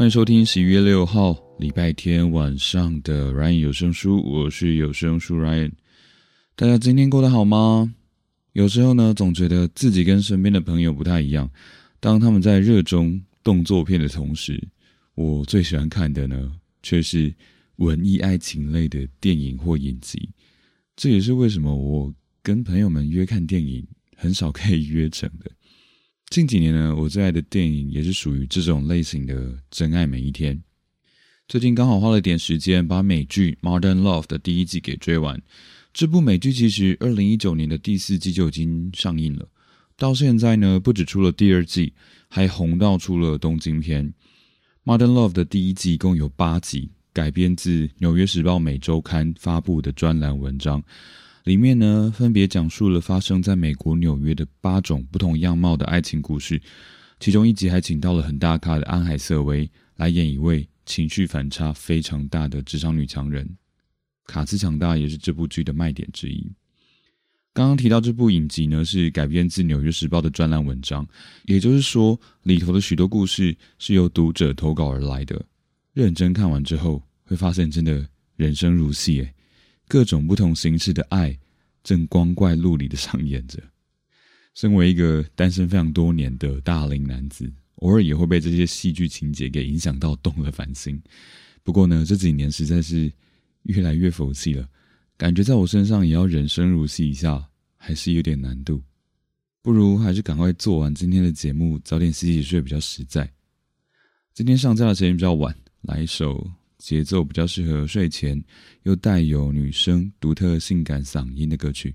欢迎收听十一月六号礼拜天晚上的 Ryan 有声书，我是有声书 Ryan。大家今天过得好吗？有时候呢，总觉得自己跟身边的朋友不太一样。当他们在热衷动作片的同时，我最喜欢看的呢，却是文艺爱情类的电影或影集。这也是为什么我跟朋友们约看电影很少可以约成的。近几年呢，我最爱的电影也是属于这种类型的《真爱每一天》。最近刚好花了点时间，把美剧《Modern Love》的第一季给追完。这部美剧其实二零一九年的第四季就已经上映了，到现在呢，不止出了第二季，还红到出了东京篇。《Modern Love》的第一季共有八集，改编自《纽约时报》每周刊发布的专栏文章。里面呢，分别讲述了发生在美国纽约的八种不同样貌的爱情故事。其中一集还请到了很大咖的安海瑟薇来演一位情绪反差非常大的职场女强人。卡斯强大也是这部剧的卖点之一。刚刚提到这部影集呢，是改编自《纽约时报》的专栏文章，也就是说，里头的许多故事是由读者投稿而来的。认真看完之后，会发现真的人生如戏诶。各种不同形式的爱正光怪陆离的上演着。身为一个单身非常多年的大龄男子，偶尔也会被这些戏剧情节给影响到，动了凡心。不过呢，这几年实在是越来越佛系了，感觉在我身上也要人生如戏一下，还是有点难度。不如还是赶快做完今天的节目，早点洗洗睡比较实在。今天上架的时间比较晚，来一首。节奏比较适合睡前，又带有女生独特性感嗓音的歌曲。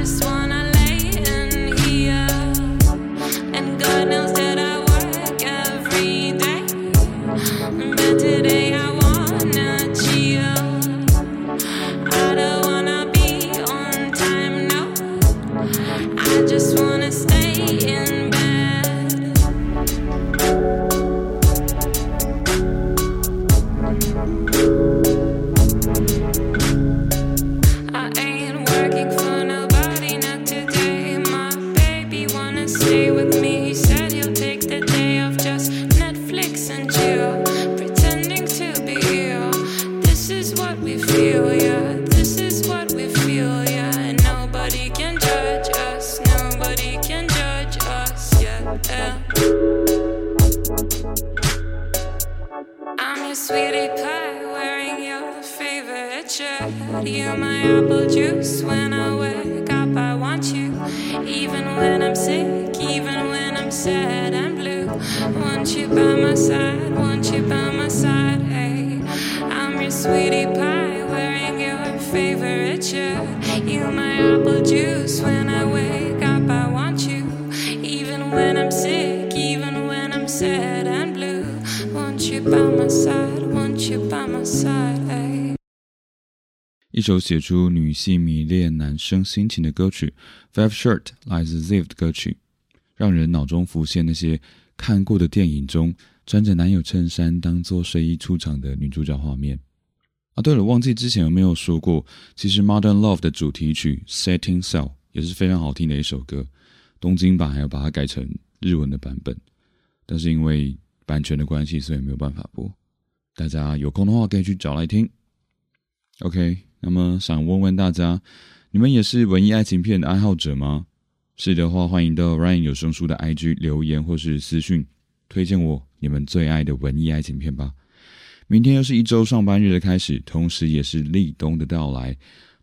just want favorite. You're my apple juice when I wake up. I want you, even when I'm sick, even when I'm sad and blue. Want you by my side, want you by my side. Hey, I'm your sweetie pie wearing your favorite shirt. You're my apple juice when I wake up. I want you, even when I'm sick, even when I'm sad and blue. Want you by my side, want you by my side. 一首写出女性迷恋男生心情的歌曲《Five Shirt》来自 Ziv 的歌曲，让人脑中浮现那些看过的电影中穿着男友衬衫当做睡衣出场的女主角画面。啊，对了，忘记之前有没有说过，其实《Modern Love》的主题曲《Setting Sail》也是非常好听的一首歌，东京版还要把它改成日文的版本，但是因为版权的关系，所以没有办法播。大家有空的话可以去找来听。OK，那么想问问大家，你们也是文艺爱情片的爱好者吗？是的话，欢迎到 Ryan 有声书的 IG 留言或是私讯，推荐我你们最爱的文艺爱情片吧。明天又是一周上班日的开始，同时也是立冬的到来，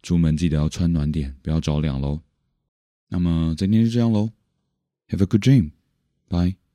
出门记得要穿暖点，不要着凉喽。那么今天就这样喽，Have a good dream，bye。